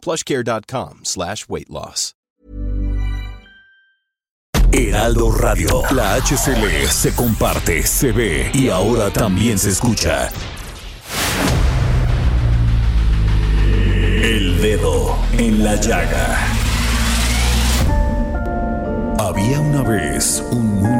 plushcare.com slash weight loss. Heraldo Radio. La HCL se comparte, se ve y ahora también se escucha. El dedo en la llaga. Había una vez un mundo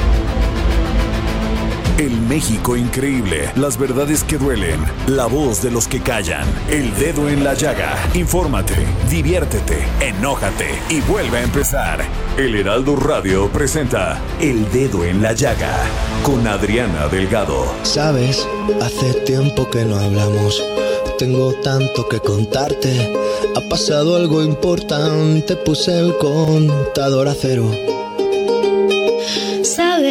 El México increíble, las verdades que duelen, la voz de los que callan, el dedo en la llaga. Infórmate, diviértete, enójate y vuelve a empezar. El Heraldo Radio presenta El Dedo en la Llaga con Adriana Delgado. Sabes, hace tiempo que no hablamos. Tengo tanto que contarte. Ha pasado algo importante. Puse el contador a cero.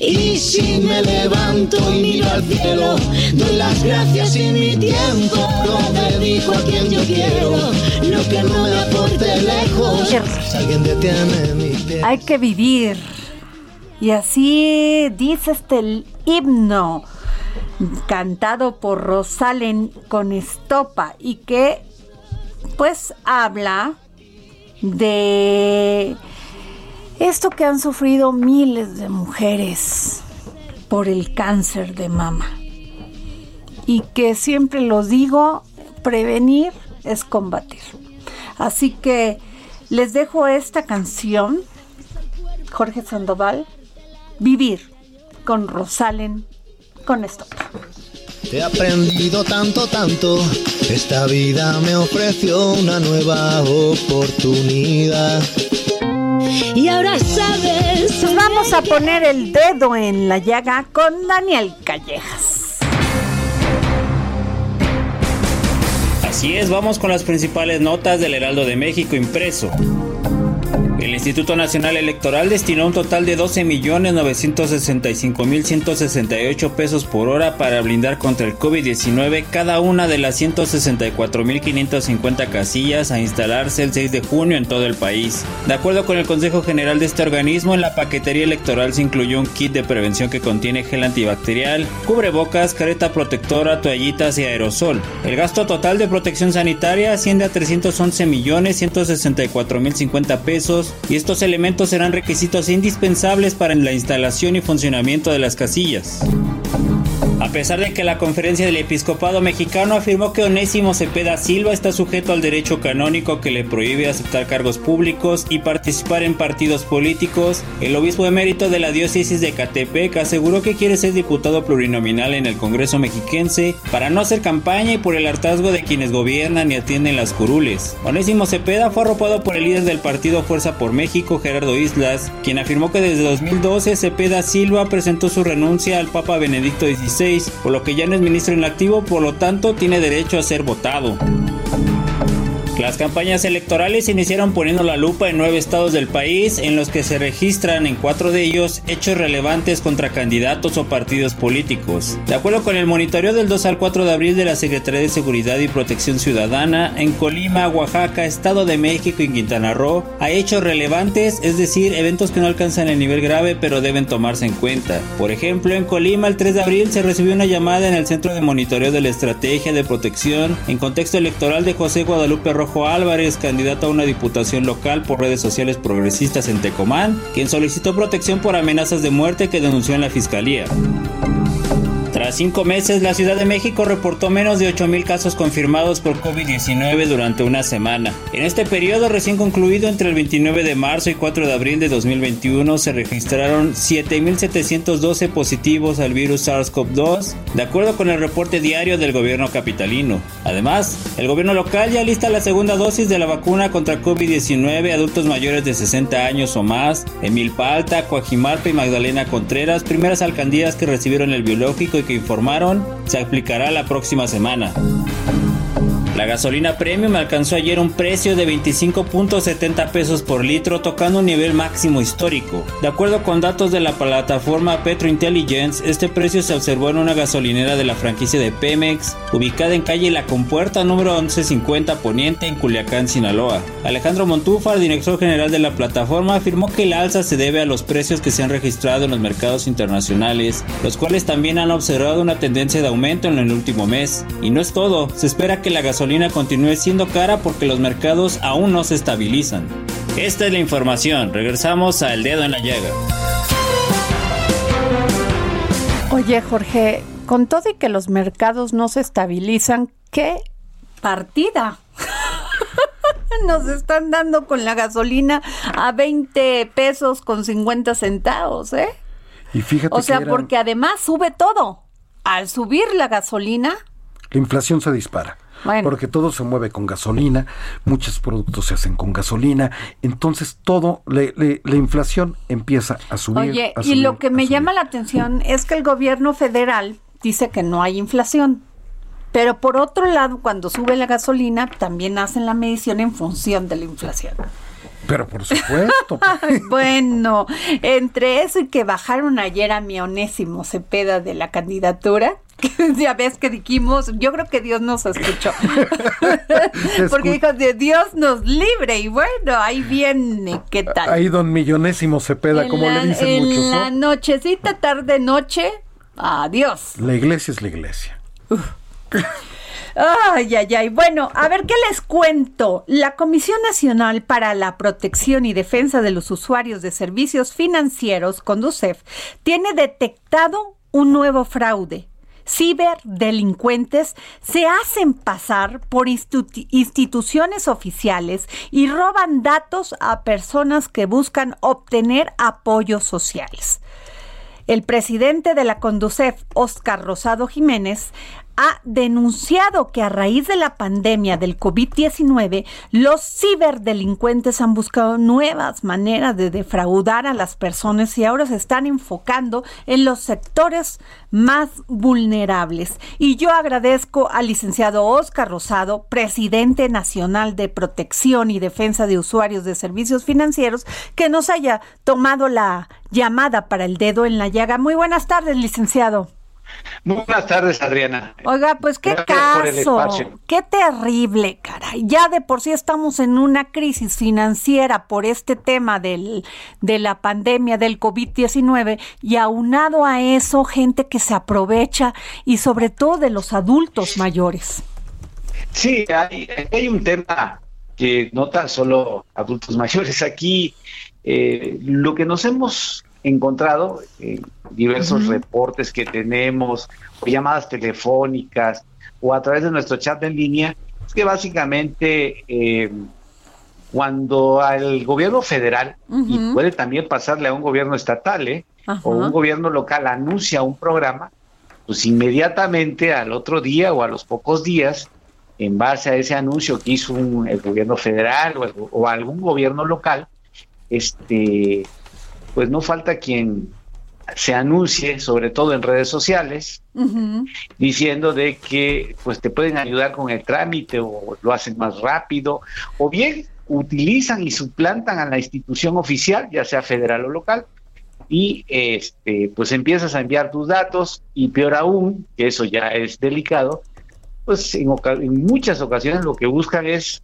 Y si me levanto y miro al cielo, doy las gracias y mi tiempo lo dedico a quien yo quiero. Lo que no me aporte lejos, si alguien detiene mi pie. Hay que vivir. Y así dice este himno cantado por Rosalen con estopa y que pues habla de esto que han sufrido miles de mujeres por el cáncer de mama y que siempre lo digo, prevenir es combatir. Así que les dejo esta canción, Jorge Sandoval, Vivir con Rosalen con esto. He aprendido tanto, tanto. Esta vida me ofreció una nueva oportunidad. Y ahora sabes. Vamos a poner el dedo en la llaga con Daniel Callejas. Así es, vamos con las principales notas del Heraldo de México impreso. El Instituto Nacional Electoral destinó un total de 12.965.168 pesos por hora para blindar contra el COVID-19 cada una de las 164.550 casillas a instalarse el 6 de junio en todo el país. De acuerdo con el Consejo General de este organismo, en la paquetería electoral se incluyó un kit de prevención que contiene gel antibacterial, cubrebocas, careta protectora, toallitas y aerosol. El gasto total de protección sanitaria asciende a 311.164.050 pesos y estos elementos serán requisitos indispensables para la instalación y funcionamiento de las casillas. A pesar de que la conferencia del episcopado mexicano afirmó que Onésimo Cepeda Silva está sujeto al derecho canónico que le prohíbe aceptar cargos públicos y participar en partidos políticos, el obispo emérito de la diócesis de Catepec aseguró que quiere ser diputado plurinominal en el Congreso mexiquense para no hacer campaña y por el hartazgo de quienes gobiernan y atienden las curules. Onésimo Cepeda fue arropado por el líder del partido Fuerza por México, Gerardo Islas, quien afirmó que desde 2012 Cepeda Silva presentó su renuncia al Papa Benedicto XVI por lo que ya no es ministro en activo, por lo tanto tiene derecho a ser votado. Las campañas electorales iniciaron poniendo la lupa en nueve estados del país, en los que se registran en cuatro de ellos hechos relevantes contra candidatos o partidos políticos. De acuerdo con el monitoreo del 2 al 4 de abril de la Secretaría de Seguridad y Protección Ciudadana, en Colima, Oaxaca, Estado de México y Quintana Roo, hay hechos relevantes, es decir, eventos que no alcanzan el nivel grave pero deben tomarse en cuenta. Por ejemplo, en Colima, el 3 de abril se recibió una llamada en el Centro de Monitoreo de la Estrategia de Protección en contexto electoral de José Guadalupe Rojo Rojo Álvarez, candidato a una diputación local por redes sociales progresistas en Tecomán, quien solicitó protección por amenazas de muerte que denunció en la fiscalía. Cinco meses, la Ciudad de México reportó menos de 8.000 casos confirmados por COVID-19 durante una semana. En este periodo recién concluido entre el 29 de marzo y 4 de abril de 2021 se registraron 7.712 positivos al virus SARS-CoV-2, de acuerdo con el reporte diario del gobierno capitalino. Además, el gobierno local ya lista la segunda dosis de la vacuna contra COVID-19 a adultos mayores de 60 años o más en Milpa Alta, y Magdalena Contreras, primeras alcaldías que recibieron el biológico y informaron se aplicará la próxima semana. La gasolina premium alcanzó ayer un precio de 25.70 pesos por litro, tocando un nivel máximo histórico. De acuerdo con datos de la plataforma Petrointelligence, este precio se observó en una gasolinera de la franquicia de Pemex, ubicada en calle La Compuerta número 1150 Poniente en Culiacán, Sinaloa. Alejandro Montúfar, director general de la plataforma, afirmó que el alza se debe a los precios que se han registrado en los mercados internacionales, los cuales también han observado una tendencia de aumento en el último mes. Y no es todo, se espera que la gasolina continúe siendo cara porque los mercados aún no se estabilizan. Esta es la información. Regresamos a El Dedo en la Llaga. Oye, Jorge, con todo y que los mercados no se estabilizan, ¿qué partida? Nos están dando con la gasolina a 20 pesos con 50 centavos, ¿eh? Y fíjate o sea, porque además sube todo. Al subir la gasolina, la inflación se dispara. Porque todo se mueve con gasolina, muchos productos se hacen con gasolina, entonces todo, la inflación empieza a subir. Oye, y lo que me llama la atención es que el gobierno federal dice que no hay inflación. Pero por otro lado, cuando sube la gasolina, también hacen la medición en función de la inflación. Pero por supuesto. bueno, entre eso y que bajaron ayer a mi onésimo Cepeda de la candidatura, ya ves que dijimos, yo creo que Dios nos escuchó. Porque dijo, de Dios nos libre. Y bueno, ahí viene, ¿qué tal? Ahí don Millonésimo Cepeda, como le dicen en muchos. En la nochecita, tarde, noche, adiós. La iglesia es la iglesia. Ay, ay, ay. Bueno, a ver qué les cuento. La Comisión Nacional para la Protección y Defensa de los Usuarios de Servicios Financieros, Conducef, tiene detectado un nuevo fraude ciberdelincuentes se hacen pasar por instituciones oficiales y roban datos a personas que buscan obtener apoyos sociales. El presidente de la Conducef, Oscar Rosado Jiménez, ha denunciado que a raíz de la pandemia del COVID-19, los ciberdelincuentes han buscado nuevas maneras de defraudar a las personas y ahora se están enfocando en los sectores más vulnerables. Y yo agradezco al licenciado Oscar Rosado, presidente nacional de protección y defensa de usuarios de servicios financieros, que nos haya tomado la llamada para el dedo en la llaga. Muy buenas tardes, licenciado. Muy buenas tardes, Adriana. Oiga, pues qué caso, qué terrible, caray. Ya de por sí estamos en una crisis financiera por este tema del, de la pandemia del COVID-19 y aunado a eso, gente que se aprovecha y sobre todo de los adultos mayores. Sí, hay, hay un tema que no tan solo adultos mayores. Aquí eh, lo que nos hemos encontrado en diversos reportes que tenemos, o llamadas telefónicas, o a través de nuestro chat en línea, es que básicamente eh, cuando al gobierno federal, y puede también pasarle a un gobierno estatal, ¿eh? o un gobierno local anuncia un programa, pues inmediatamente al otro día o a los pocos días, en base a ese anuncio que hizo el gobierno federal o, o algún gobierno local, este pues no falta quien se anuncie, sobre todo en redes sociales, diciendo de que pues te pueden ayudar con el trámite o lo hacen más rápido, o bien utilizan y suplantan a la institución oficial, ya sea federal o local, y este pues empiezas a enviar tus datos y peor aún, que eso ya es delicado, pues en, muchas ocasiones lo que buscan es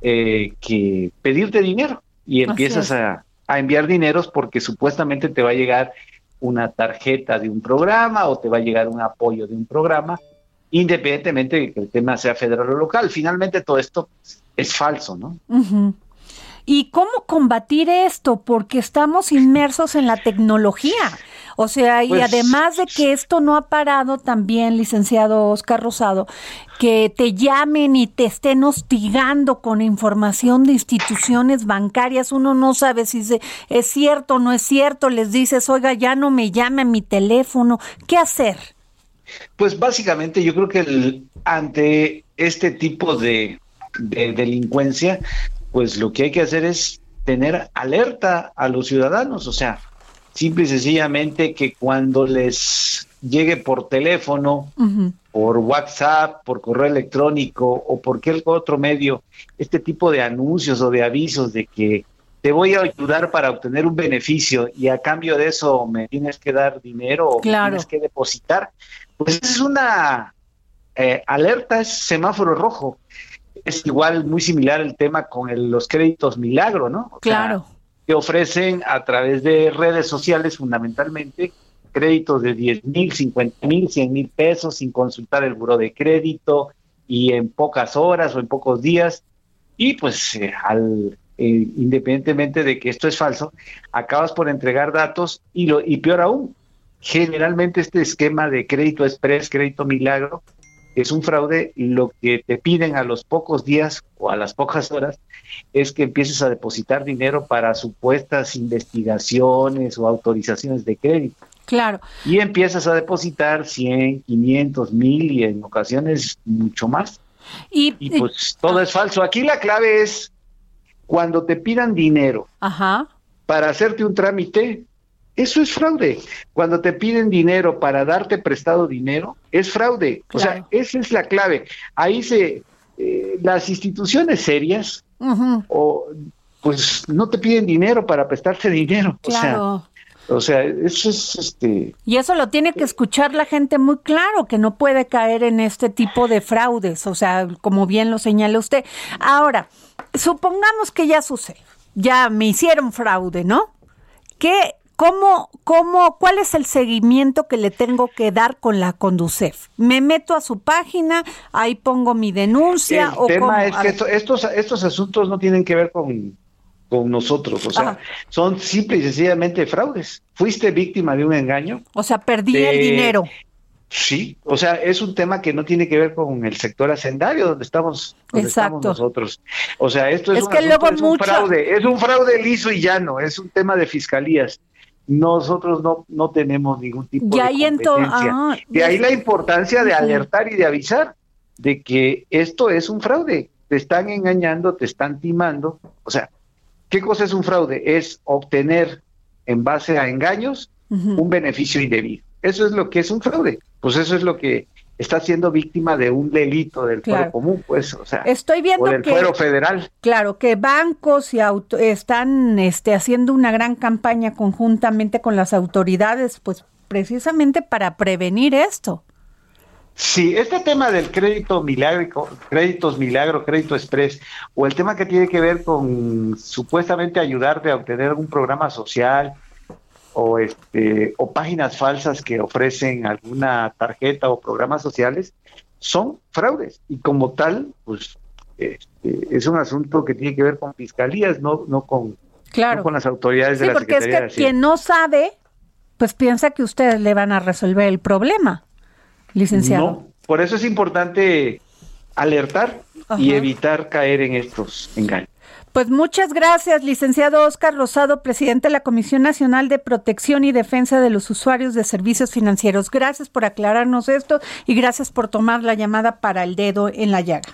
eh, que pedirte dinero y empiezas a a enviar dineros porque supuestamente te va a llegar una tarjeta de un programa o te va a llegar un apoyo de un programa independientemente de que el tema sea federal o local. Finalmente todo esto es falso, ¿no? ¿Y cómo combatir esto? Porque estamos inmersos en la tecnología. O sea, y pues además de que esto no ha parado también, licenciado Oscar Rosado, que te llamen y te estén hostigando con información de instituciones bancarias, uno no sabe si es cierto o no es cierto, les dices, oiga, ya no me llame a mi teléfono, ¿qué hacer? Pues básicamente yo creo que ante este tipo de, de delincuencia, pues lo que hay que hacer es tener alerta a los ciudadanos, o sea, simple y sencillamente que cuando les llegue por teléfono, por WhatsApp, por correo electrónico o por cualquier otro medio, este tipo de anuncios o de avisos de que te voy a ayudar para obtener un beneficio y a cambio de eso me tienes que dar dinero o me tienes que depositar, pues es una eh, alerta, es semáforo rojo. Es igual muy similar el tema con los créditos milagro, ¿no? claro que ofrecen a través de redes sociales fundamentalmente créditos de 10 mil, 50 mil, 100 mil pesos sin consultar el buro de crédito y en pocas horas o en pocos días. Y pues eh, al, eh, independientemente de que esto es falso, acabas por entregar datos y, lo, y peor aún, generalmente este esquema de crédito express, crédito milagro, es un fraude, lo que te piden a los pocos días o a las pocas horas es que empieces a depositar dinero para supuestas investigaciones o autorizaciones de crédito. Claro. Y empiezas a depositar 100, 500, 1000 y en ocasiones mucho más. Y, pues todo es falso. Aquí la clave es cuando te pidan dinero para hacerte un trámite, eso es fraude. Cuando te piden dinero para darte prestado dinero, es fraude. O sea, esa es la clave. Ahí se, eh, las instituciones serias, o pues no te piden dinero para prestarte dinero. Claro. O sea, eso es este. Y eso lo tiene que escuchar la gente muy claro, que no puede caer en este tipo de fraudes, o sea, como bien lo señala usted. Ahora, supongamos que ya sucede, ya me hicieron fraude, ¿no? ¿Qué, ¿Cómo, cómo, cuál es el seguimiento que le tengo que dar con la Conducef? ¿Me meto a su página, ahí pongo mi denuncia? El tema es que estos, estos asuntos no tienen que ver con, con nosotros, o sea, son simple y sencillamente fraudes. ¿Fuiste víctima de un engaño? O sea, perdí el dinero. Sí, o sea, es un tema que no tiene que ver con el sector hacendario donde estamos, nosotros. O sea, esto es, un, fraude, es un fraude liso y llano, es un tema de fiscalías nosotros no, no tenemos ningún tipo de competencia. Ah, de ahí la importancia de alertar y de avisar de que esto es un fraude. Te están engañando, te están timando. O sea, ¿qué cosa es un fraude? Es obtener en base a engaños un beneficio indebido. Eso es lo que es un fraude. Pues eso es lo que está siendo víctima de un delito del fuero común, pues, o sea, estoy viendo del fuero federal. Claro, que bancos y auto, están este, haciendo una gran campaña conjuntamente con las autoridades, pues precisamente para prevenir esto. Sí, este tema del crédito milagro, créditos milagro, crédito express, o el tema que tiene que ver con supuestamente ayudarte a obtener un programa social, o este o páginas falsas que ofrecen alguna tarjeta o programas sociales son fraudes. Y como tal pues este, es un asunto que tiene que ver con fiscalías no no con con las autoridades de la porque es que quien no sabe pues piensa que ustedes le van a resolver el problema licenciado. No por eso es importante alertar y evitar caer en estos engaños pues muchas gracias, licenciado Oscar Rosado, presidente de la Comisión Nacional de Protección y Defensa de los Usuarios de Servicios Financieros. Gracias por aclararnos esto y gracias por tomar la llamada para el dedo en la llaga.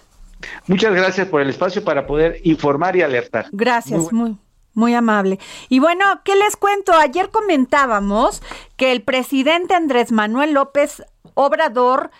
Muchas gracias por el espacio para poder informar y alertar. Gracias, muy, muy amable. Y bueno, ¿qué les cuento? Ayer comentábamos que el presidente Andrés Manuel López Obrador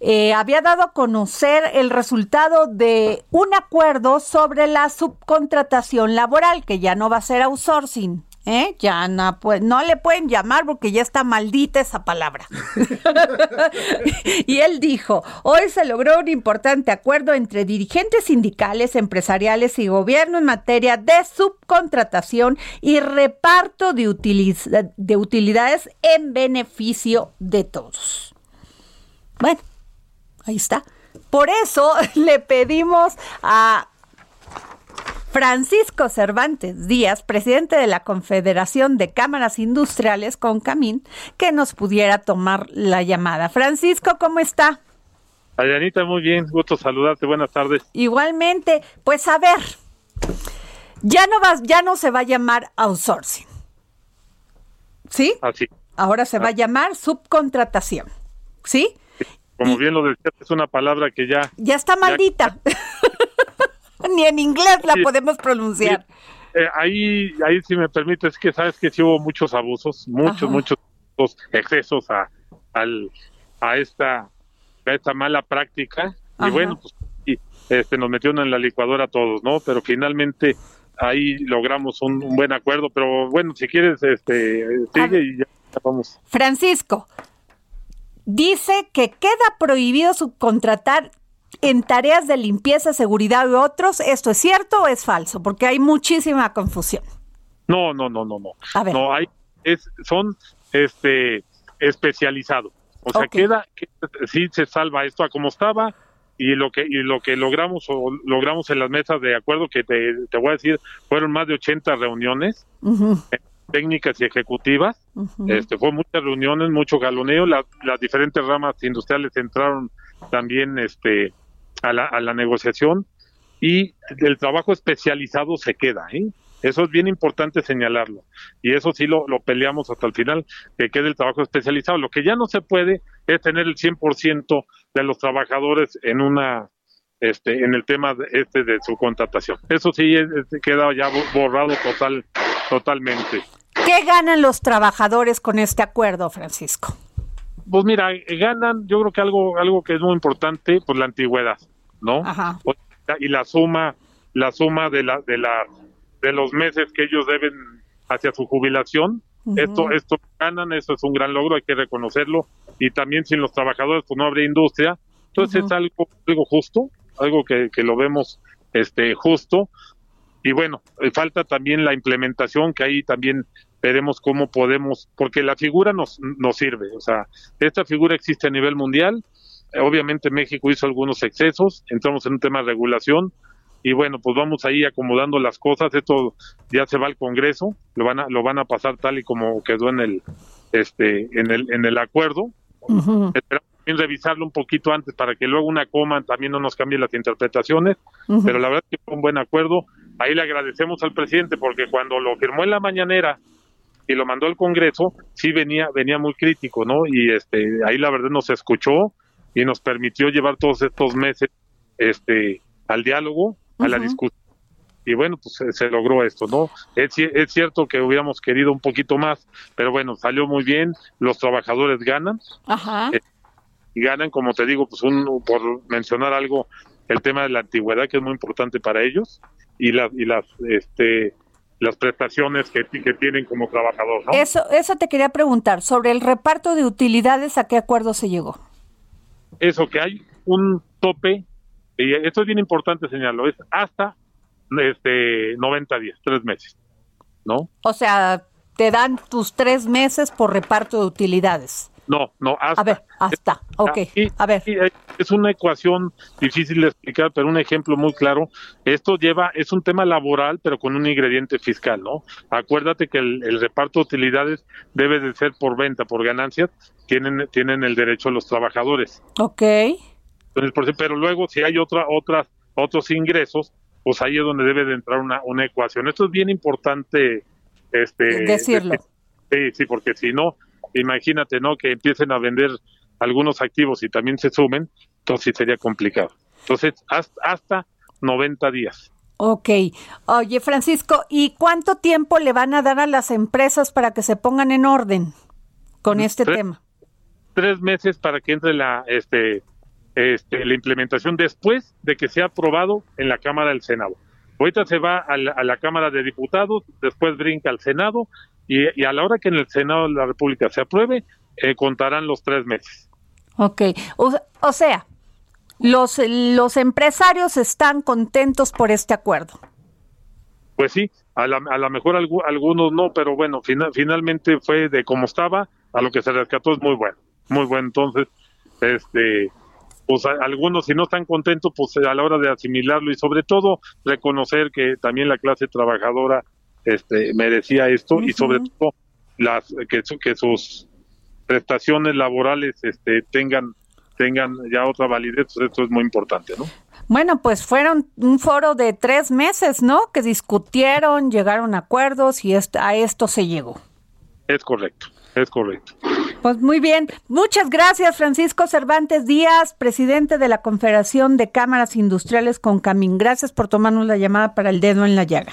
eh, había dado a conocer el resultado de un acuerdo sobre la subcontratación laboral, que ya no va a ser outsourcing. ¿Eh? Ya no, pues, no le pueden llamar porque ya está maldita esa palabra. y él dijo, hoy se logró un importante acuerdo entre dirigentes sindicales, empresariales y gobierno en materia de subcontratación y reparto de, de utilidades en beneficio de todos. Bueno, Ahí está. Por eso le pedimos a Francisco Cervantes Díaz, presidente de la Confederación de Cámaras Industriales con Camín, que nos pudiera tomar la llamada. Francisco, ¿cómo está? Ayanita, muy bien, gusto saludarte, buenas tardes. Igualmente, pues a ver, ya no vas, ya no se va a llamar outsourcing. ¿Sí? Así. Ahora se va a llamar subcontratación. ¿Sí? Como bien lo decías, es una palabra que ya... Ya está maldita. Ni en inglés la podemos pronunciar. Eh, ahí, ahí si me permites, que sabes que sí hubo muchos abusos, muchos, muchos excesos a, al, a esta, a esta mala práctica. Y bueno, pues y, este, nos metieron en la licuadora todos, ¿no? Pero finalmente ahí logramos un, buen acuerdo. Pero bueno, si quieres, este, sigue y ya vamos. Francisco, dice que queda prohibido subcontratar en tareas de limpieza, seguridad y otros. ¿Esto es cierto o es falso? Porque hay muchísima confusión. No, no, no, no, no. No, hay, es, son este, especializados. O sea, queda, sí se salva esto a como estaba y lo que y lo que logramos o logramos en las mesas de acuerdo que te, te voy a decir fueron más de 80 reuniones técnicas y ejecutivas. Este fue muchas reuniones, mucho galoneo, las diferentes ramas industriales entraron también este a la, a la negociación y el trabajo especializado se queda, ¿eh? Eso es bien importante señalarlo. Y eso sí lo, lo, peleamos hasta el final, que quede el trabajo especializado. Lo que ya no se puede es tener el 100% de los trabajadores en una este en el tema de, este de su contratación. Eso sí queda ya borrado total totalmente. ¿Qué ganan los trabajadores con este acuerdo, Francisco? Pues mira, ganan, yo creo que algo algo que es muy importante, pues la antigüedad, ¿no? Ajá. Y la suma la suma de la de la de los meses que ellos deben hacia su jubilación. Esto esto ganan, eso es un gran logro, hay que reconocerlo y también sin los trabajadores pues no habría industria. Entonces es algo algo justo, algo que, que lo vemos este justo y bueno, eh, falta también la implementación, que ahí también veremos cómo podemos, porque la figura nos, nos sirve, o sea, esta figura existe a nivel mundial, eh, obviamente México hizo algunos excesos, entramos en un tema de regulación, y bueno, pues vamos ahí acomodando las cosas, esto ya se va al Congreso, lo van a, lo van a pasar tal y como quedó en el, este, en el, en el acuerdo, esperamos revisarlo un poquito antes para que luego una coma también no nos cambie las interpretaciones, pero la verdad es que fue un buen acuerdo, ahí le agradecemos al presidente porque cuando lo firmó en la mañanera y lo mandó al Congreso, sí venía venía muy crítico, ¿no? Y este ahí la verdad nos escuchó y nos permitió llevar todos estos meses este al diálogo, a la discusión. Y bueno, pues se, logró esto, ¿no? Es, es, cierto que hubiéramos querido un poquito más, pero bueno, salió muy bien, los trabajadores ganan. Ajá. Eh, y ganan, como te digo, pues un, por mencionar algo, el tema de la antigüedad, que es muy importante para ellos, y, las y las este las prestaciones que, que tienen como trabajador. ¿no? Eso, eso te quería preguntar, sobre el reparto de utilidades, ¿a qué acuerdo se llegó? Eso, que hay un tope, y esto es bien importante señalarlo, es hasta este 90 días, tres meses, ¿no? O sea, te dan tus tres meses por reparto de utilidades. No, no, hasta. A ver, hasta, ok. a ver. Es una ecuación difícil de explicar, pero un ejemplo muy claro. Esto lleva, es un tema laboral, pero con un ingrediente fiscal, ¿no? Acuérdate que el, reparto de utilidades debe de ser por venta, por ganancias, tienen, tienen el derecho los trabajadores. Ok. Entonces, pero luego, si hay otra, otras, otros ingresos, pues ahí es donde debe de entrar una, una ecuación. Esto es bien importante este decirlo. sí, sí, porque si no, imagínate, ¿no? Que empiecen a vender algunos activos y también se sumen, entonces sería complicado. Entonces, hasta, hasta 90 días. Ok. Oye, Francisco, ¿y cuánto tiempo le van a dar a las empresas para que se pongan en orden con este tema? Tres meses para que entre la, este, este, la implementación después de que sea aprobado en la Cámara del Senado. Ahorita se va a la Cámara de Diputados, después brinca al Senado y, a la hora que en el Senado de la República se apruebe, eh, contarán los tres meses. Ok, o, sea, los, los empresarios están contentos por este acuerdo. Pues sí, a lo a la mejor algunos no, pero bueno, finalmente fue de como estaba a lo que se rescató es muy bueno, muy bueno. Entonces, este, pues algunos si no están contentos, pues a la hora de asimilarlo y sobre todo reconocer que también la clase trabajadora este, merecía esto y sobre todo las que, que sus prestaciones laborales este, tengan tengan ya otra validez, pues esto es muy importante, ¿no? Bueno, pues fueron un foro de tres meses, ¿no? Que discutieron, llegaron a acuerdos y a esto se llegó. Es correcto, es correcto. Pues muy bien. Muchas gracias, Francisco Cervantes Díaz, presidente de la Confederación de Cámaras Industriales con Camín. Gracias por tomarnos la llamada para el dedo en la llaga.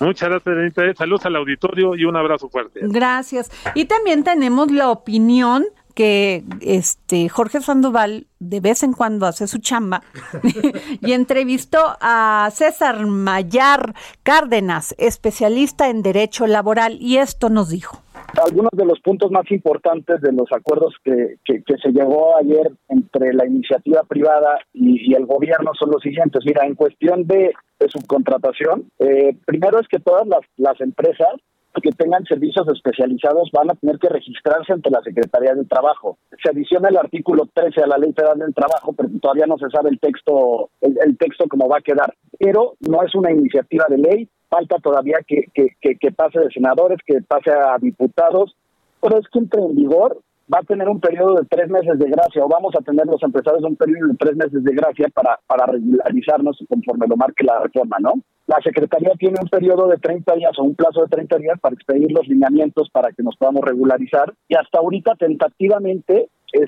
Muchas gracias, Saludos al auditorio y un abrazo fuerte. Gracias. Y también tenemos la opinión que este Jorge Sandoval de vez en cuando hace su chamba y entrevistó a César Mayar Cárdenas, especialista en derecho laboral, y esto nos dijo. Algunos de los puntos más importantes de los acuerdos que, que, se llegó ayer entre la iniciativa privada y, el gobierno son los siguientes. Mira, en cuestión de, subcontratación, eh, primero es que todas las, las empresas que tengan servicios especializados van a tener que registrarse ante la Secretaría del Trabajo. Se adiciona el artículo 13 a la Ley Federal del Trabajo, pero todavía no se sabe el texto, el, texto cómo va a quedar. Pero no es una iniciativa de ley, falta todavía que, que, que, pase de senadores, que pase a diputados, pero es que entre en vigor va a tener un periodo de tres meses de gracia o vamos a tener los empresarios un periodo de tres meses de gracia para, para regularizarnos conforme lo marque la reforma, ¿no? La Secretaría tiene un periodo de 30 días o un plazo de 30 días para expedir los lineamientos para que nos podamos regularizar y hasta ahorita tentativamente eh,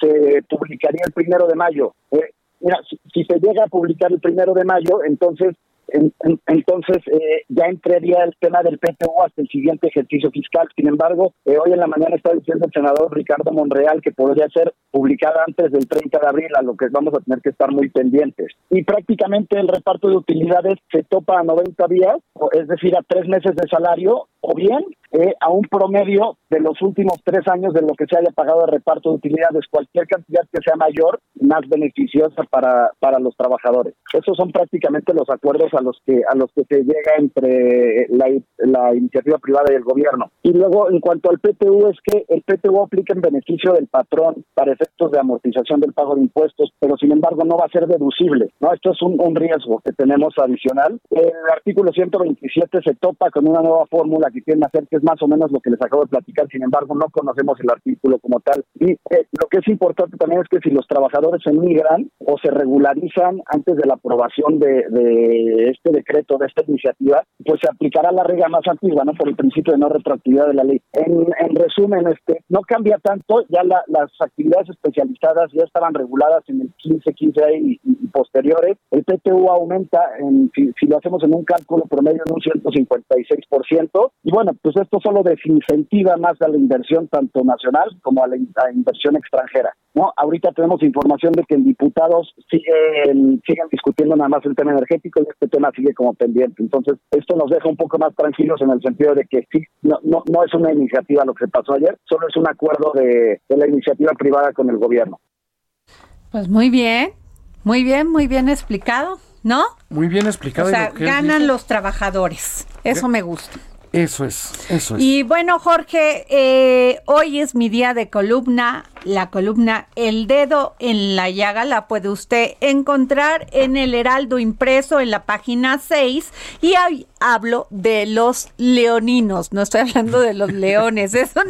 se, publicaría el primero de mayo. Eh, mira, si, si, se llega a publicar el primero de mayo, entonces entonces, eh, ya entraría el tema del PTU hasta el siguiente ejercicio fiscal. Sin embargo, eh, hoy en la mañana está diciendo el senador Ricardo Monreal que podría ser publicada antes del 30 de abril, a lo que vamos a tener que estar muy pendientes. Y prácticamente el reparto de utilidades se topa a 90 días, es decir, a tres meses de salario, o bien eh, a un promedio de los últimos tres años de lo que se haya pagado de reparto de utilidades, cualquier cantidad que sea mayor, más beneficiosa para, para los trabajadores. Esos son prácticamente los acuerdos a los que a los que se llega entre la, la iniciativa privada y el gobierno. Y luego, en cuanto al PTU, es que el PTU aplica en beneficio del patrón para efectos de amortización del pago de impuestos, pero sin embargo no va a ser deducible. No, esto es un, riesgo que tenemos adicional. El artículo 127 se topa con una nueva fórmula que quieren hacer que es más o menos lo que les acabo de platicar, sin embargo no conocemos el artículo como tal. Y eh, lo que es importante también es que si los trabajadores emigran o se regularizan antes de la aprobación de, este decreto, de esta iniciativa, pues se aplicará la regla más antigua, ¿no? Por el principio de no retroactividad de la ley. En, resumen, este, no cambia tanto, ya las actividades especializadas ya estaban reguladas en el 15, 15 y, y posteriores. El PTU aumenta, en, si, si, lo hacemos en un cálculo promedio, en un 156%. Y bueno, pues esto solo desincentiva más a la inversión tanto nacional como a la, inversión extranjera. ¿no? Ahorita tenemos información de que en diputados siguen, siguen discutiendo nada más el tema energético y este tema sigue como pendiente. Entonces, esto nos deja un poco más tranquilos en el sentido de que sí, no, no, no es una iniciativa lo que pasó ayer, solo es un acuerdo de, de la iniciativa privada con el gobierno. Pues muy bien, muy bien, muy bien explicado, ¿no? Muy bien explicado. O sea, ganan los trabajadores. Eso me gusta. Eso es, eso es. Y bueno, Jorge, eh, hoy es mi día de columna. La columna El Dedo en la Llaga la puede usted encontrar en el Heraldo impreso en la página 6. Y hoy hablo de los leoninos, no estoy hablando de los leones. Eso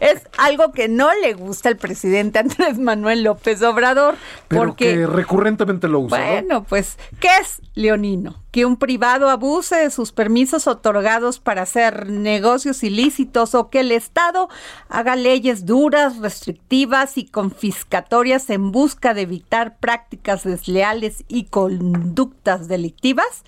es algo que no le gusta al presidente Andrés Manuel López Obrador. Pero porque, que recurrentemente lo usa. Bueno, pues, ¿qué es leonino? Que un privado abuse de sus permisos otorgados para hacer negocios ilícitos o que el Estado haga leyes duras, restrictivas y confiscatorias en busca de evitar prácticas desleales y conductas delictivas?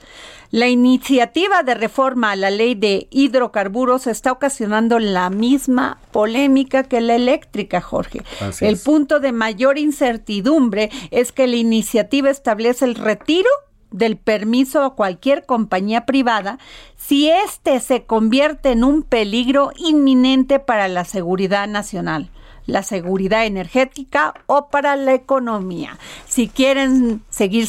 La iniciativa de reforma a la ley de hidrocarburos está ocasionando la misma polémica que la eléctrica, Jorge. el punto de mayor incertidumbre es que la iniciativa establece el retiro del permiso a cualquier compañía privada si éste se convierte en un peligro inminente para la seguridad nacional la seguridad energética o para la economía. Si quieren seguir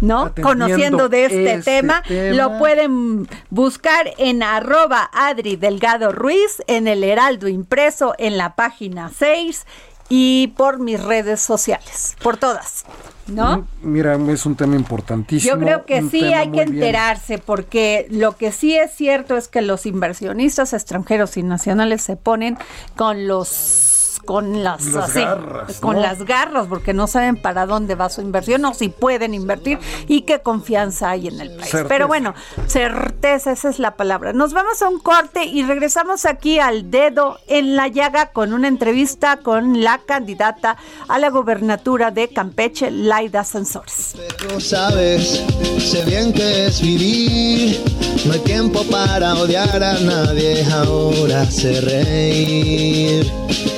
¿no? Conociendo de este, este tema, lo pueden buscar en arroba Adri Delgado Ruiz, en el Heraldo Impreso, en la página 6 y por mis redes sociales, por todas. ¿No? Mira, es un tema importantísimo. Yo creo que sí hay que enterarse, porque lo que sí es cierto es que los inversionistas extranjeros y nacionales se ponen con los con las, garras, con las garras porque no saben para dónde va su inversión o si pueden invertir y qué confianza hay en el país. Pero bueno, certeza, esa es la palabra. Nos vamos a un corte y regresamos aquí al dedo en la llaga con una entrevista con la candidata a la gobernatura de Campeche, Laida Sansores. Pero sabes, sé bien que es vivir, no hay tiempo para odiar a nadie, ahora sé reír.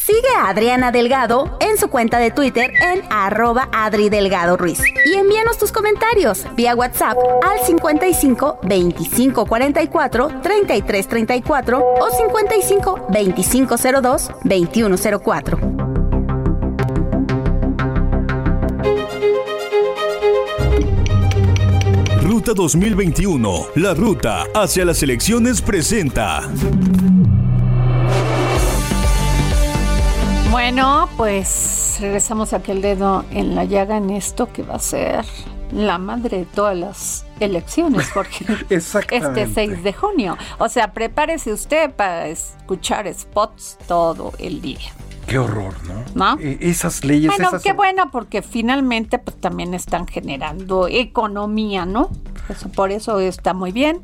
Sigue a Adriana Delgado en su cuenta de Twitter en arroba Adri Delgado Ruiz. Y envíanos tus comentarios vía WhatsApp al 55 25 44 33 34 o 55 25 02 21 04. Ruta 2021, la ruta hacia las elecciones presenta. Bueno, pues regresamos a aquel dedo en la llaga en esto que va a ser la madre de todas las elecciones, porque este 6 de junio. O sea, prepárese usted para escuchar spots todo el día. Qué horror, ¿no? E, esas leyes. Bueno, qué bueno, porque finalmente pues también están generando economía, ¿no? Eso, por eso está muy bien.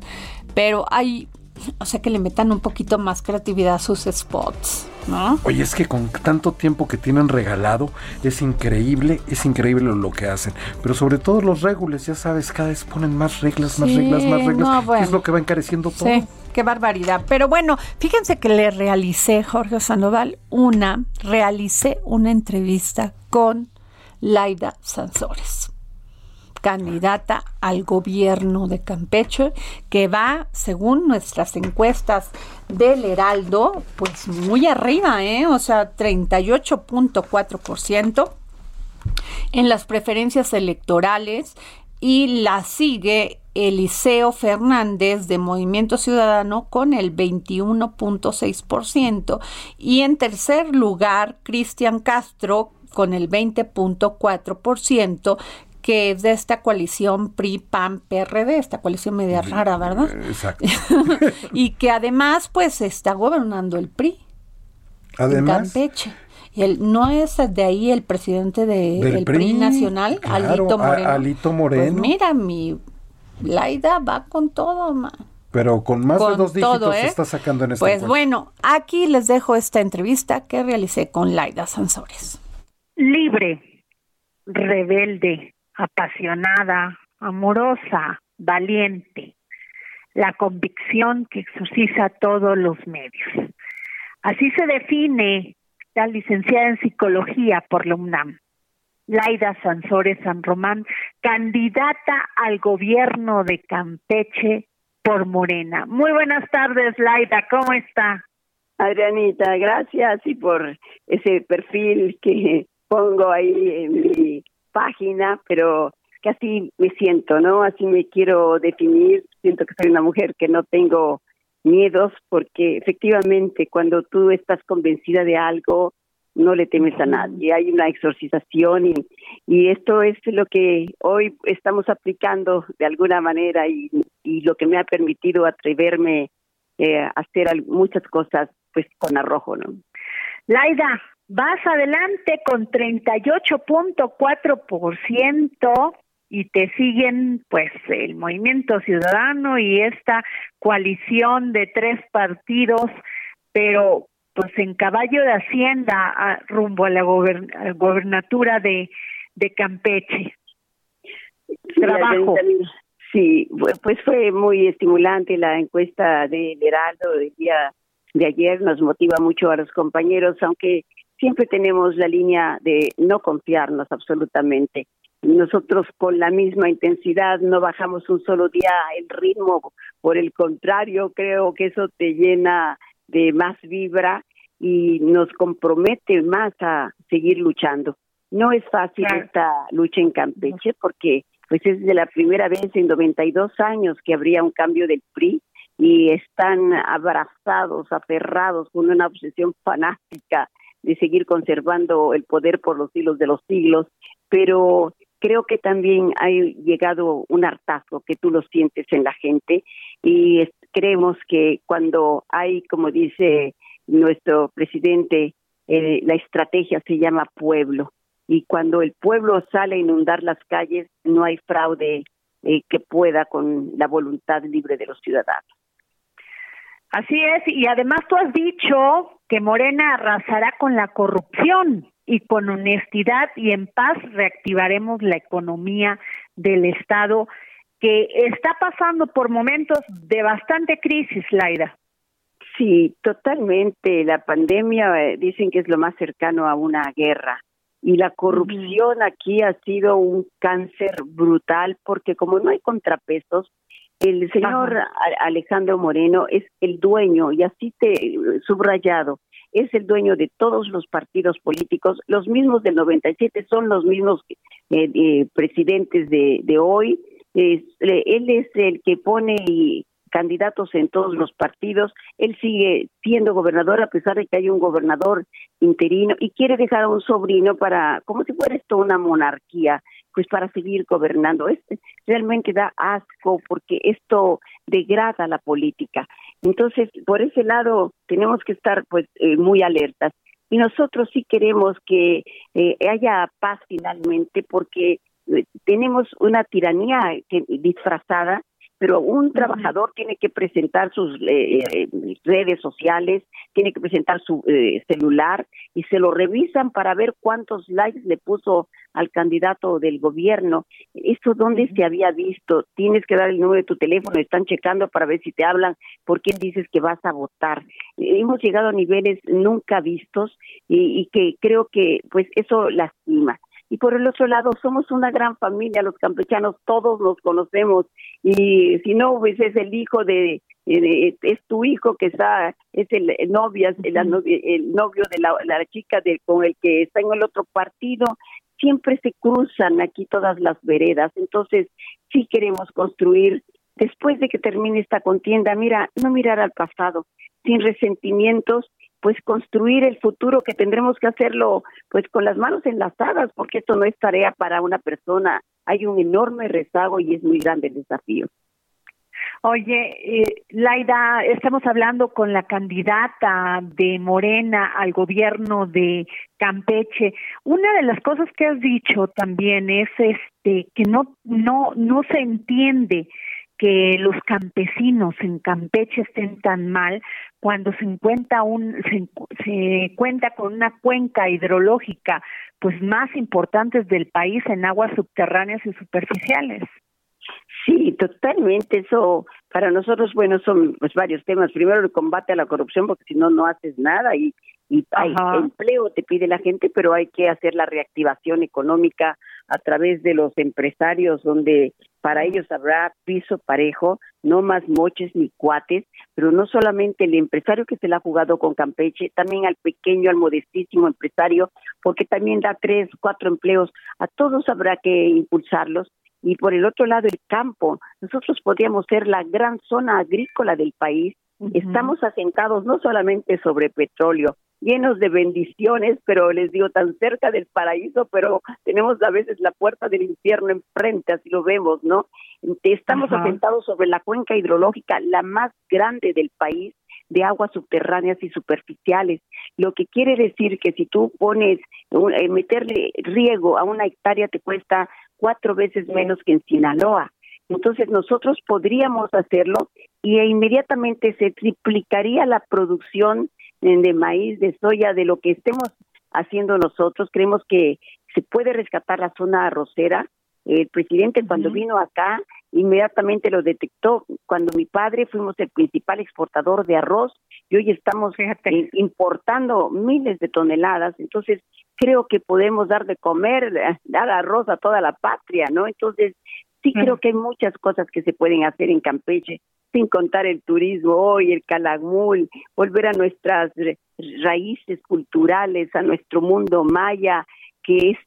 Pero hay o sea, que le metan un poquito más creatividad a sus spots, ¿no? Oye, es que con tanto tiempo que tienen regalado, es increíble, es increíble lo que hacen. Pero sobre todo los regules, ya sabes, cada vez ponen más reglas, más reglas, más reglas. es lo que va encareciendo todo. Sí, qué barbaridad. Pero bueno, fíjense que le realicé, Jorge Sandoval, una, realicé una entrevista con Laida Sansores candidata al gobierno de Campeche, que va, según nuestras encuestas del Heraldo, pues muy arriba, ¿eh? o sea, 38.4% en las preferencias electorales y la sigue Eliseo Fernández de Movimiento Ciudadano con el 21.6% y en tercer lugar Cristian Castro con el 20.4%, que es de esta coalición PRI-PAN-PRD, esta coalición media rara, ¿verdad? Exacto. y que además, pues, está gobernando el PRI. Además. En Campeche. Y él, ¿No es de ahí el presidente del PRI, nacional, Alito Moreno? Alito Moreno. Pues mira, mi Laida va con todo, man. Pero con más de dos dígitos se ¿eh? está sacando en este Pues bueno, aquí les dejo esta entrevista que realicé con Laida Sansores. Libre, rebelde, apasionada, amorosa, valiente, la convicción que exorciza todos los medios. Así se define la licenciada en psicología por la UNAM, Laida Sansores San Román, candidata al gobierno de Campeche por Morena. Muy buenas tardes, Laida, ¿cómo está? Adrianita, gracias y por ese perfil que pongo ahí en mi página, pero que así me siento, ¿no? Así me quiero definir. Siento que soy una mujer que no tengo miedos porque efectivamente cuando tú estás convencida de algo, no le temes a nadie. Hay una exorcización y, y esto es lo que hoy estamos aplicando de alguna manera y, y lo que me ha permitido atreverme eh, a hacer muchas cosas pues con arrojo, ¿no? Laida, vas adelante con 38.4% y te siguen pues el Movimiento Ciudadano y esta coalición de tres partidos, pero pues en caballo de Hacienda rumbo a la gobernatura de, de Campeche. Trabajo. Sí, pues fue muy estimulante la encuesta de Heraldo del día de ayer, nos motiva mucho a los compañeros, aunque siempre tenemos la línea de no confiarnos absolutamente. Nosotros con la misma intensidad no bajamos un solo día el ritmo, por el contrario, creo que eso te llena de más vibra y nos compromete más a seguir luchando. No es fácil esta lucha en Campeche porque pues es de la primera vez en 92 años que habría un cambio del PRI y están abrazados, aferrados con una obsesión fanática de seguir conservando el poder por los siglos de los siglos, pero creo que también ha llegado un hartazgo que tú lo sientes en la gente y creemos que cuando hay, como dice nuestro presidente, eh, la estrategia se llama pueblo y cuando el pueblo sale a inundar las calles no hay fraude eh, que pueda con la voluntad libre de los ciudadanos. Así es, y además tú has dicho que Morena arrasará con la corrupción y con honestidad y en paz reactivaremos la economía del Estado que está pasando por momentos de bastante crisis, Laida. Sí, totalmente. La pandemia eh, dicen que es lo más cercano a una guerra y la corrupción aquí ha sido un cáncer brutal porque como no hay contrapesos, el señor Alejandro Moreno es el dueño, y así te subrayado, es el dueño de todos los partidos políticos, los mismos del 97 son los mismos eh, presidentes de, hoy, él es el que pone candidatos en todos los partidos. Él sigue siendo gobernador a pesar de que hay un gobernador interino y quiere dejar a un sobrino para, como si fuera esto una monarquía, pues para seguir gobernando. Este realmente da asco porque esto degrada la política. Entonces, por ese lado, tenemos que estar pues eh, muy alertas. Y nosotros sí queremos que eh, haya paz finalmente porque eh, tenemos una tiranía disfrazada pero un trabajador tiene que presentar sus eh, eh, redes sociales, tiene que presentar su eh, celular y se lo revisan para ver cuántos likes le puso al candidato del gobierno. ¿Esto dónde se había visto? Tienes que dar el número de tu teléfono, están checando para ver si te hablan, por quién dices que vas a votar. Hemos llegado a niveles nunca vistos y, y que creo que pues eso lastima y por el otro lado somos una gran familia, los campechanos todos nos conocemos. Y si no, pues es el hijo de, es tu hijo que está, es el, novia, el, novio de la, la chica de, con el que está en el otro partido, siempre se cruzan aquí todas las veredas, entonces sí queremos construir después de que termine esta contienda, mira, no mirar al pasado, sin resentimientos pues construir el futuro que tendremos que hacerlo pues con las manos enlazadas porque esto no es tarea para una persona hay un enorme rezago y es muy grande el desafío Oye, eh, Laida, estamos hablando con la candidata de Morena al gobierno de Campeche. Una de las cosas que has dicho también es este que no no no se entiende que los campesinos en Campeche estén tan mal cuando se encuentra un se, cuenta con una cuenca hidrológica pues más importantes del país en aguas subterráneas y superficiales. Sí, totalmente. Eso para nosotros, bueno, son pues varios temas. Primero el combate a la corrupción, porque si no, no haces nada y, y hay empleo, te pide la gente, pero hay que hacer la reactivación económica a través de los empresarios, donde para ellos habrá piso parejo, no más moches ni cuates, pero no solamente el empresario que se la ha jugado con Campeche, también al pequeño, al modestísimo empresario, porque también da tres, cuatro empleos, a todos habrá que impulsarlos. Y por el otro lado, el campo, nosotros podríamos ser la gran zona agrícola del país, Estamos asentados no solamente sobre petróleo, llenos de bendiciones, pero les digo, tan cerca del paraíso, pero tenemos a veces la puerta del infierno enfrente, así lo vemos, ¿no? Estamos asentados sobre la cuenca hidrológica, la más grande del país, de aguas subterráneas y superficiales, lo que quiere decir que si tú pones, eh, meterle riego a una hectárea te cuesta cuatro veces menos que en Sinaloa. Entonces nosotros podríamos hacerlo y inmediatamente se triplicaría la producción de maíz, de soya, de lo que estemos haciendo nosotros. Creemos que se puede rescatar la zona arrocera. El presidente cuando vino acá inmediatamente lo detectó. Cuando mi padre fuimos el principal exportador de arroz y hoy estamos importando miles de toneladas. Entonces creo que podemos dar de comer, dar arroz a toda la patria, ¿no? Entonces sí creo que hay muchas cosas que se pueden hacer en Campeche sin contar el turismo hoy, el calakmul, volver a nuestras raíces culturales, a nuestro mundo maya, que es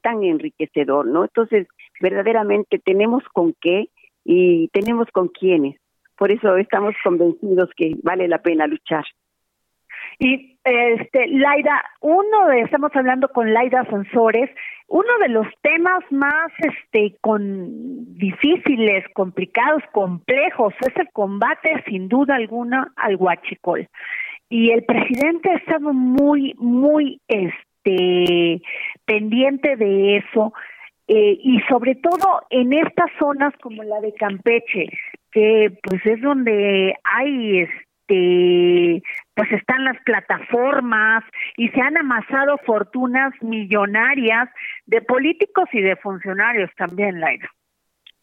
tan enriquecedor, ¿no? Entonces, verdaderamente tenemos con qué y tenemos con quiénes. Por eso estamos convencidos que vale la pena luchar. Y este Laida, uno estamos hablando con Laida Sansores, uno de los temas más este con difíciles, complicados, complejos es el combate sin duda alguna al huachicol. Y el presidente ha estado muy muy este pendiente de eso. Eh, y sobre todo en estas zonas como la de Campeche, que pues es donde hay este pues están las plataformas y se han amasado fortunas millonarias de políticos y de funcionarios también.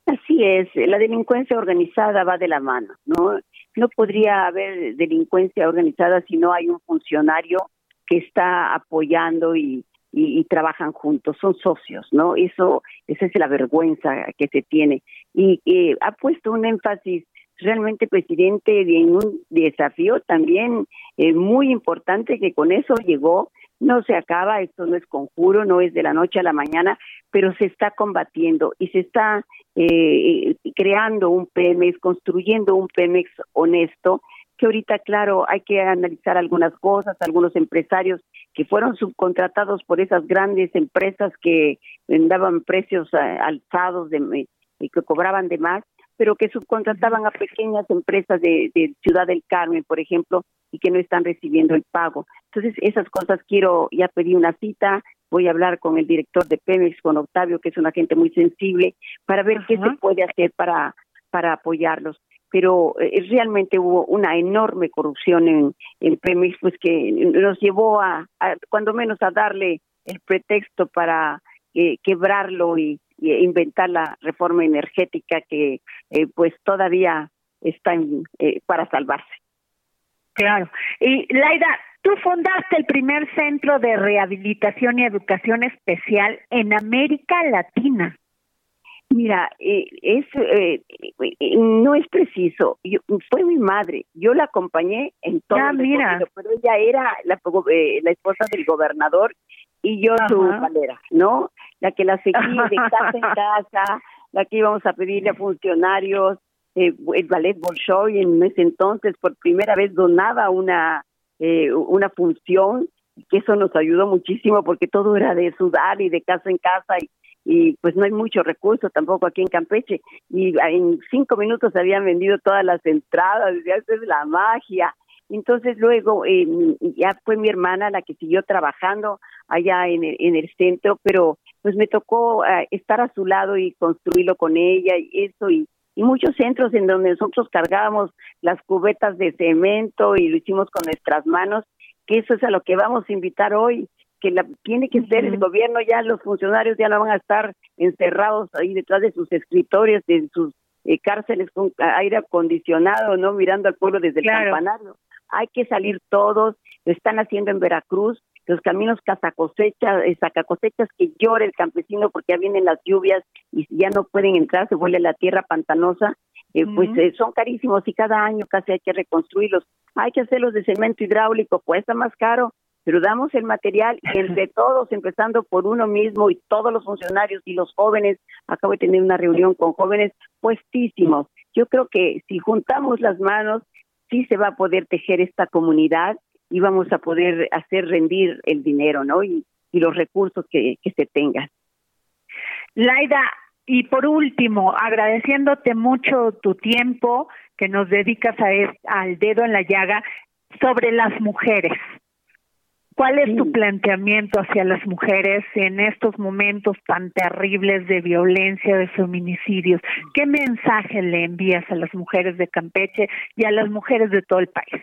Así es, la delincuencia organizada va de la mano, ¿no? No podría haber delincuencia organizada si no hay un funcionario que está apoyando y, trabajan juntos, son socios, ¿no? Eso, esa es la vergüenza que se tiene. Y ha puesto un énfasis realmente presidente en un desafío también eh, muy importante que con eso llegó. No se acaba, esto no es conjuro, no es de la noche a la mañana, pero se está combatiendo y se está eh, creando un Pemex, construyendo un Pemex honesto, que ahorita, claro, hay que analizar algunas cosas, algunos empresarios que fueron subcontratados por esas grandes empresas que daban precios eh, alzados de, que cobraban de más, pero que subcontrataban a pequeñas empresas de, Ciudad del Carmen, por ejemplo, y que no están recibiendo el pago. Entonces, esas cosas quiero, ya pedí una cita, voy a hablar con el director de Pemex, con Octavio, que es una gente muy sensible, para ver qué se puede hacer para, para apoyarlos. Pero eh, realmente hubo una enorme corrupción en, en Pemex, pues que nos llevó a, cuando menos, a darle el pretexto para eh, quebrarlo y, inventar la reforma energética que eh, pues todavía está eh, para salvarse. Claro. Y Laida, tú fundaste el primer centro de rehabilitación y educación especial en América Latina. Mira, eh, es no es preciso. fue mi madre. Yo la acompañé en todo. Ah, mira. pero ella era la, la esposa del gobernador y yo su valera, ¿no? La que la seguí de casa en casa, la que íbamos a pedirle a funcionarios, eh, el ballet Bolshoi en ese entonces por primera vez donaba una eh, una función que eso nos ayudó muchísimo porque todo era de sudar y de casa en casa y, y pues no hay mucho recurso tampoco aquí en Campeche y en cinco minutos habían vendido todas las entradas, ya esa es la magia entonces luego eh, ya fue mi hermana la que siguió trabajando allá en el, en el centro, pero pues me tocó eh, estar a su lado y construirlo con ella y eso y, y muchos centros en donde nosotros cargábamos las cubetas de cemento y lo hicimos con nuestras manos, que eso es a lo que vamos a invitar hoy, que la, tiene que ser el gobierno ya, los funcionarios ya no van a estar encerrados ahí detrás de sus escritorios, de sus eh, cárceles con aire acondicionado, ¿no? Mirando al pueblo desde el campanario. Hay que salir todos, lo están haciendo en Veracruz, los caminos cazacosechas, eh, sacacosechas que llora el campesino porque ya vienen las lluvias y ya no pueden entrar, se vuelve la tierra pantanosa, eh, pues eh, son carísimos y cada año casi hay que reconstruirlos. Hay que hacerlos de cemento hidráulico, cuesta más caro, pero damos el material y entre todos, empezando por uno mismo y todos los funcionarios y los jóvenes, acabo de tener una reunión con jóvenes puestísimos. Yo creo que si juntamos las manos sí se va a poder tejer esta comunidad y vamos a poder hacer rendir el dinero, ¿no? Y, los recursos que, que se tengan. Laida, y por último, agradeciéndote mucho tu tiempo, que nos dedicas a al dedo en la llaga sobre las mujeres. ¿Cuál es tu planteamiento hacia las mujeres en estos momentos tan terribles de violencia, de feminicidios? ¿Qué mensaje le envías a las mujeres de Campeche y a las mujeres de todo el país?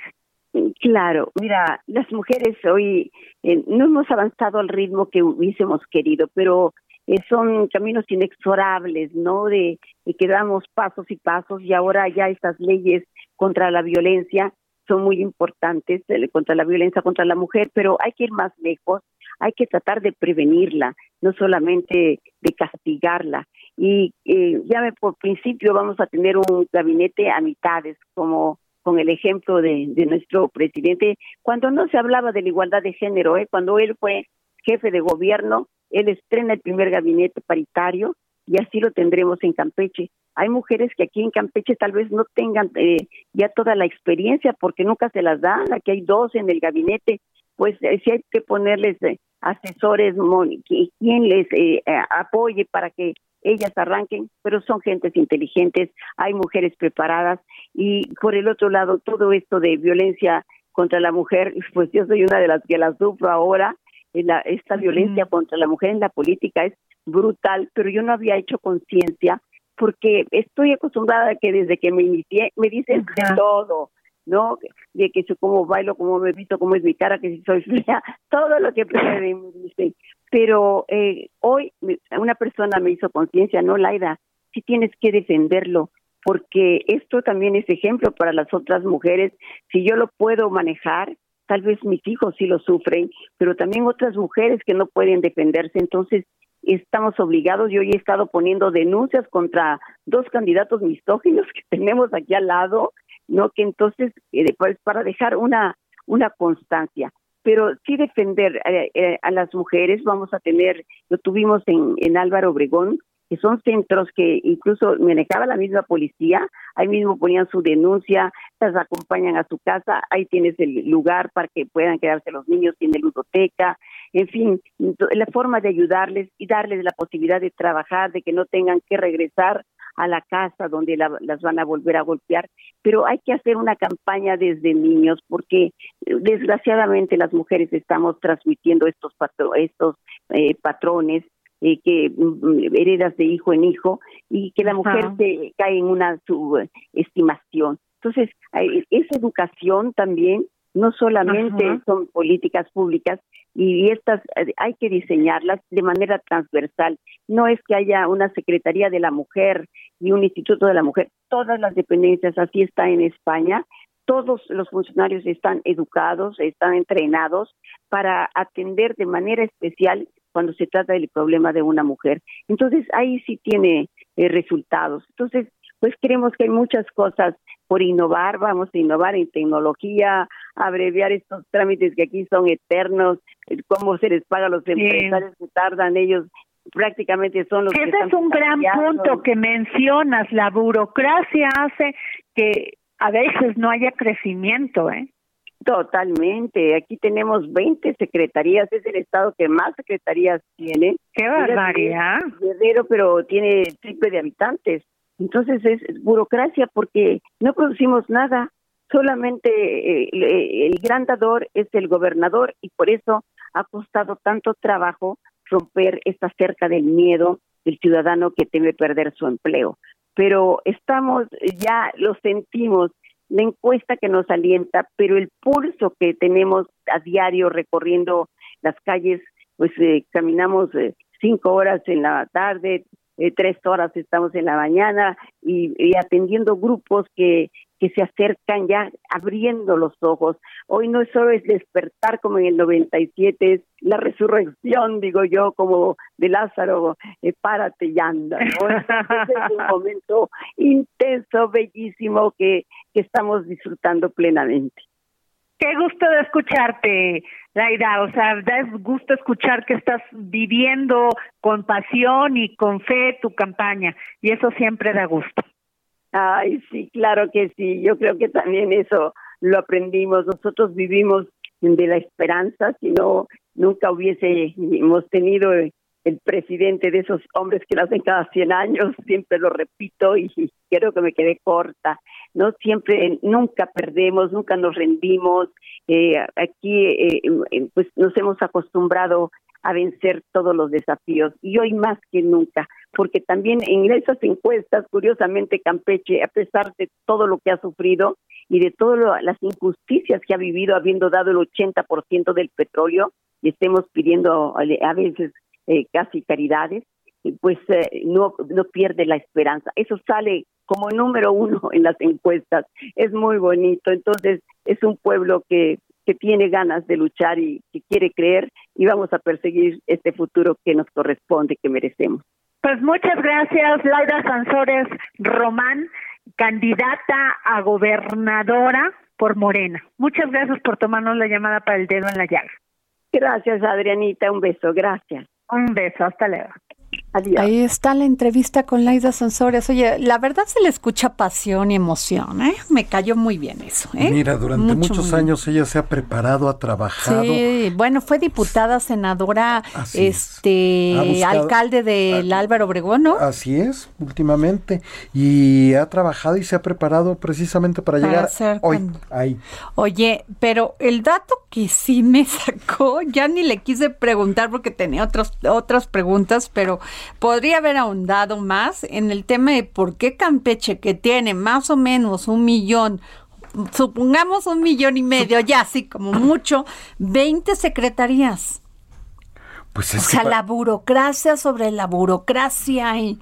Claro, mira, las mujeres hoy eh, no hemos avanzado al ritmo que hubiésemos querido, pero eh, son caminos inexorables, ¿no? De, que damos pasos y pasos y ahora ya estas leyes contra la violencia son muy importantes eh, contra la violencia contra la mujer, pero hay que ir más lejos, hay que tratar de prevenirla, no solamente de castigarla. Y eh, ya por principio vamos a tener un gabinete a mitades, como con el ejemplo de, de nuestro presidente, cuando no se hablaba de la igualdad de género, ¿eh? cuando él fue jefe de gobierno, él estrena el primer gabinete paritario y así lo tendremos en Campeche. Hay mujeres que aquí en Campeche tal vez no tengan eh, ya toda la experiencia porque nunca se las dan, aquí hay dos en el gabinete, pues eh, sí hay que ponerles eh, asesores, quien les apoye para que ellas arranquen, pero son gentes inteligentes, hay mujeres preparadas y por el otro lado todo esto de violencia contra la mujer, pues yo soy una de las que la sufro ahora, la, esta violencia contra la mujer en la política es brutal, pero yo no había hecho conciencia porque estoy acostumbrada a que desde que me inicié me dicen de todo, ¿no? De que soy como bailo, como me visto, cómo es mi cara, que si soy fea, todo lo que me dicen. Pero eh, hoy una persona me hizo conciencia, no, Laida, si tienes que defenderlo, porque esto también es ejemplo para las otras mujeres. Si yo lo puedo manejar, tal vez mis hijos sí lo sufren, pero también otras mujeres que no pueden defenderse. Entonces, estamos obligados, yo he estado poniendo denuncias contra dos candidatos misóginos que tenemos aquí al lado, ¿no? Que entonces, eh, pues para dejar una, una constancia, pero sí defender eh, eh, a las mujeres, vamos a tener, lo tuvimos en, en Álvaro Obregón, que son centros que incluso manejaba la misma policía, ahí mismo ponían su denuncia, las acompañan a su casa, ahí tienes el lugar para que puedan quedarse los niños, tiene ludoteca, en fin, la forma de ayudarles y darles la posibilidad de trabajar, de que no tengan que regresar a la casa donde las van a volver a golpear, pero hay que hacer una campaña desde niños porque desgraciadamente las mujeres estamos transmitiendo estos estos eh, patrones eh, que mm, heredas de hijo en hijo y que la mujer se cae en una subestimación. Entonces, esa educación también no solamente son políticas públicas y estas eh, hay que diseñarlas de manera transversal. No es que haya una Secretaría de la Mujer y un Instituto de la Mujer. Todas las dependencias, así está en España, todos los funcionarios están educados, están entrenados para atender de manera especial cuando se trata del problema de una mujer. Entonces, ahí sí tiene eh, resultados. Entonces, pues creemos que hay muchas cosas por innovar, vamos a innovar en tecnología, abreviar estos trámites que aquí son eternos, cómo se les paga a los empresarios que tardan ellos prácticamente son los que ese es un gran punto que mencionas. La burocracia hace que a veces no haya crecimiento eh Totalmente. Aquí tenemos 20 secretarías. Es el estado que más secretarías tiene. ¡Qué barbaridad! Guerrero, pero tiene triple de habitantes. Entonces es, burocracia porque no producimos nada. Solamente eh, el gran dador es el gobernador y por eso ha costado tanto trabajo romper esta cerca del miedo del ciudadano que teme perder su empleo. Pero estamos, ya lo sentimos, la encuesta que nos alienta, pero el pulso que tenemos a diario recorriendo las calles, pues eh, caminamos eh, cinco horas en la tarde, eh, tres horas estamos en la mañana y, atendiendo grupos que, que se acercan ya abriendo los ojos. Hoy no solo es despertar como en el 97, es la resurrección, digo yo, como de Lázaro, eh, párate y anda. ¿no? es un momento intenso, bellísimo que, que estamos disfrutando plenamente. Qué gusto de escucharte, Laida. O sea, da gusto escuchar que estás viviendo con pasión y con fe tu campaña. Y eso siempre da gusto. Ay, sí, claro que sí. Yo creo que también eso lo aprendimos. Nosotros vivimos de la esperanza, si no, nunca hubiésemos tenido el presidente de esos hombres que lo hacen cada 100 años, siempre lo repito y creo que me quedé corta. ¿no? Siempre, nunca perdemos, nunca nos rendimos. Eh, aquí, eh, pues nos hemos acostumbrado a vencer todos los desafíos y hoy más que nunca, porque también en esas encuestas, curiosamente, Campeche, a pesar de todo lo que ha sufrido y de todas las injusticias que ha vivido, habiendo dado el 80% del petróleo, y estemos pidiendo a veces eh, casi caridades, pues eh, no, no pierde la esperanza. Eso sale como número uno en las encuestas. Es muy bonito. Entonces, es un pueblo que, que tiene ganas de luchar y que quiere creer y vamos a perseguir este futuro que nos corresponde, que merecemos. Pues muchas gracias, Laura Sansores Román, candidata a gobernadora por Morena. Muchas gracias por tomarnos la llamada para el dedo en la llaga. Gracias, Adrianita. Un beso. Gracias. Un beso. Hasta luego. Ahí está la entrevista con Laida Sansores. Oye, la verdad se le escucha pasión y emoción, ¿eh? Me cayó muy bien eso, ¿eh? Mira, durante muchos años ella se ha preparado, ha trabajado. Sí, bueno, fue diputada, senadora, este, alcalde del Álvaro Obregón, ¿no? Así es, últimamente. Y ha trabajado y se ha preparado precisamente para, llegar hoy ahí. Oye, pero el dato que sí me sacó, ya ni le quise preguntar porque tenía otros, otras preguntas, pero podría haber ahondado más en el tema de por qué Campeche, que tiene más o menos un millón, supongamos un millón y medio, ya así como mucho, 20 secretarías. Pues es o sea, la burocracia sobre la burocracia y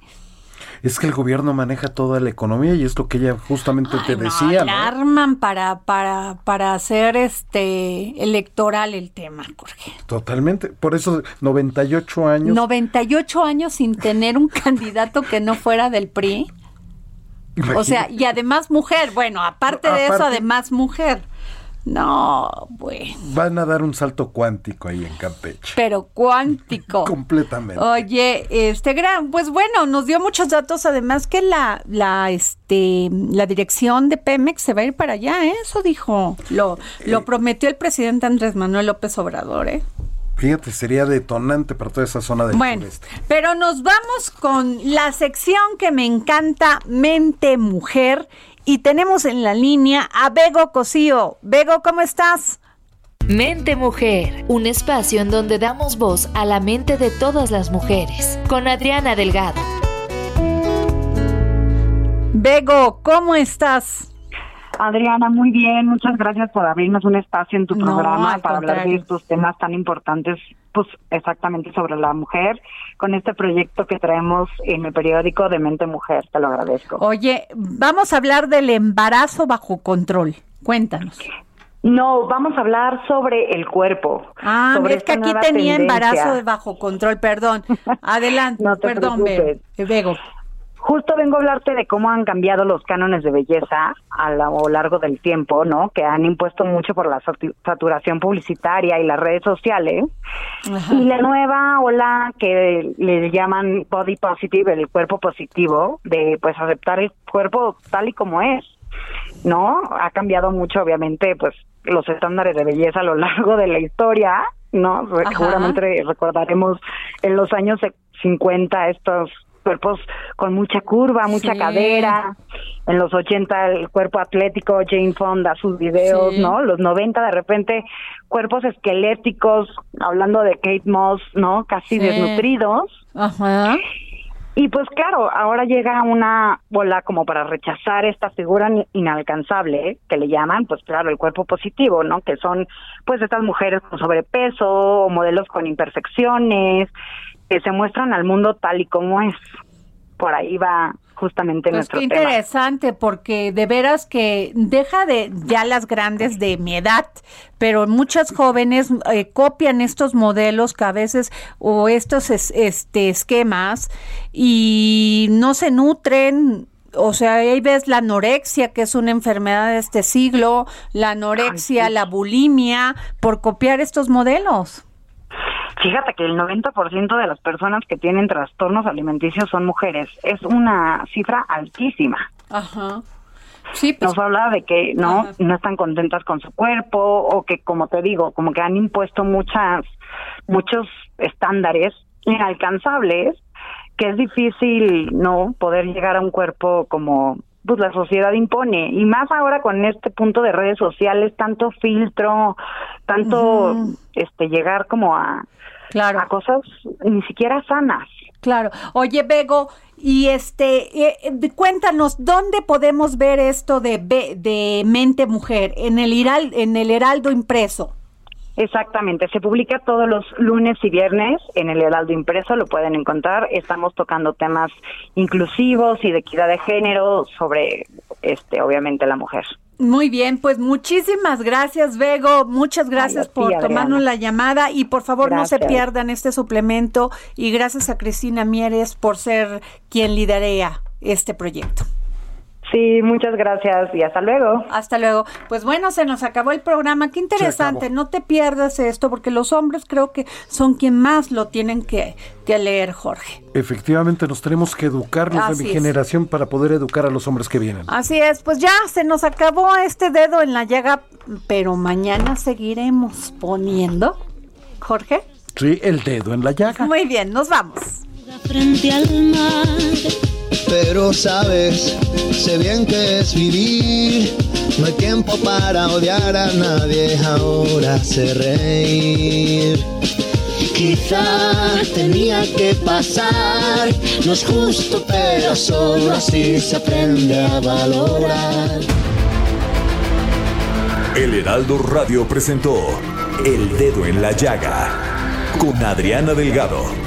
es que el gobierno maneja toda la economía y es lo que ella justamente te decía. ¿no? arman para, para, para hacer este electoral el tema, Jorge. Totalmente. Por eso 98 años. 98 años sin tener un candidato que no fuera del PRI. O sea, y además mujer. Bueno, aparte de eso, además mujer. No, bueno. Van a dar un salto cuántico ahí en Campeche. Pero cuántico. Completamente. Oye, este gran, pues bueno, nos dio muchos datos, además que la, la, este, la dirección de Pemex se va a ir para allá, ¿eh? eso dijo. Lo, lo eh, prometió el presidente Andrés Manuel López Obrador, ¿eh? Fíjate, sería detonante para toda esa zona del bueno, Pero nos vamos con la sección que me encanta, Mente Mujer, y tenemos en la línea a Bego Cosío. Bego, ¿cómo estás? Mente Mujer, un espacio en donde damos voz a la mente de todas las mujeres, con Adriana Delgado. Bego, ¿cómo estás? Adriana, muy bien, muchas gracias por abrirnos un espacio en tu programa para hablar de estos temas tan importantes, pues exactamente sobre la mujer, con este proyecto que traemos en el periódico de Mente Mujer, te lo agradezco. Oye, vamos a hablar del embarazo bajo control, cuéntanos. No, vamos a hablar sobre el cuerpo. Ah, es que aquí tenía embarazo bajo control, perdón. Adelante, no perdón, Bego. Justo vengo a hablarte de cómo han cambiado los cánones de belleza a lo largo del tiempo, ¿no? Que han impuesto mucho por la saturación publicitaria y las redes sociales. Y la nueva ola que le llaman body positive, el cuerpo positivo, de pues aceptar el cuerpo tal y como es, ¿no? Ha cambiado mucho, obviamente, pues los estándares de belleza a lo largo de la historia, ¿no? Seguramente recordaremos en los años 50 estos cuerpos con mucha curva, mucha cadera. En los 80 el cuerpo atlético, Jane Fonda, sus videos, ¿no? Los 90 de repente cuerpos esqueléticos, hablando de Kate Moss, ¿no? Casi desnutridos. Ajá. Y pues claro, ahora llega una bola como para rechazar esta figura inalcanzable, que le llaman, pues claro, el cuerpo positivo, ¿no? Que son pues estas mujeres con sobrepeso o modelos con imperfecciones, que se muestran al mundo tal y como es. Por ahí va justamente pues nuestro qué interesante porque de veras que deja de ya las grandes de mi edad pero muchas jóvenes eh, copian estos modelos que a veces o estos este esquemas y no se nutren o sea, ahí ves la anorexia, que es una enfermedad de este siglo, la anorexia, la bulimia, por copiar estos modelos. Fíjate que el 90% de las personas que tienen trastornos alimenticios son mujeres. Es una cifra altísima. Ajá. Sí, pues, Nos habla de que no no están contentas con su cuerpo o que como te digo, como que han impuesto muchas muchos estándares inalcanzables que es difícil no poder llegar a un cuerpo como pues la sociedad impone y más ahora con este punto de redes sociales tanto filtro tanto este llegar como a claro. a cosas ni siquiera sanas claro oye Bego y este eh, eh, cuéntanos dónde podemos ver esto de de mente mujer en el en el Heraldo impreso Exactamente, se publica todos los lunes y viernes en el Heraldo Impreso, lo pueden encontrar. Estamos tocando temas inclusivos y de equidad de género sobre, este, obviamente, la mujer. Muy bien, pues muchísimas gracias, Vego. Muchas gracias por tomarnos la llamada y por favor no se pierdan este suplemento. Y gracias a Cristina Mieres por ser quien lidera este proyecto. Sí, muchas gracias y hasta luego. Hasta luego. Pues bueno, se nos acabó el programa. Qué interesante. No te pierdas esto porque los hombres creo que son quien más lo tienen que, leer, Jorge. Efectivamente, nos tenemos que educarnos de mi generación para poder educar a los hombres que vienen. Así es. Pues ya se nos acabó este dedo en la llaga, pero mañana seguiremos poniendo. Jorge. Sí, el dedo en la llaga. Muy bien, nos vamos. Frente al mar pero sabes, sé bien que es vivir. No hay tiempo para odiar a nadie, ahora sé reír. Quizá tenía que pasar, no es justo, pero solo así se aprende a valorar. El Heraldo Radio presentó El Dedo en la Llaga con Adriana Delgado.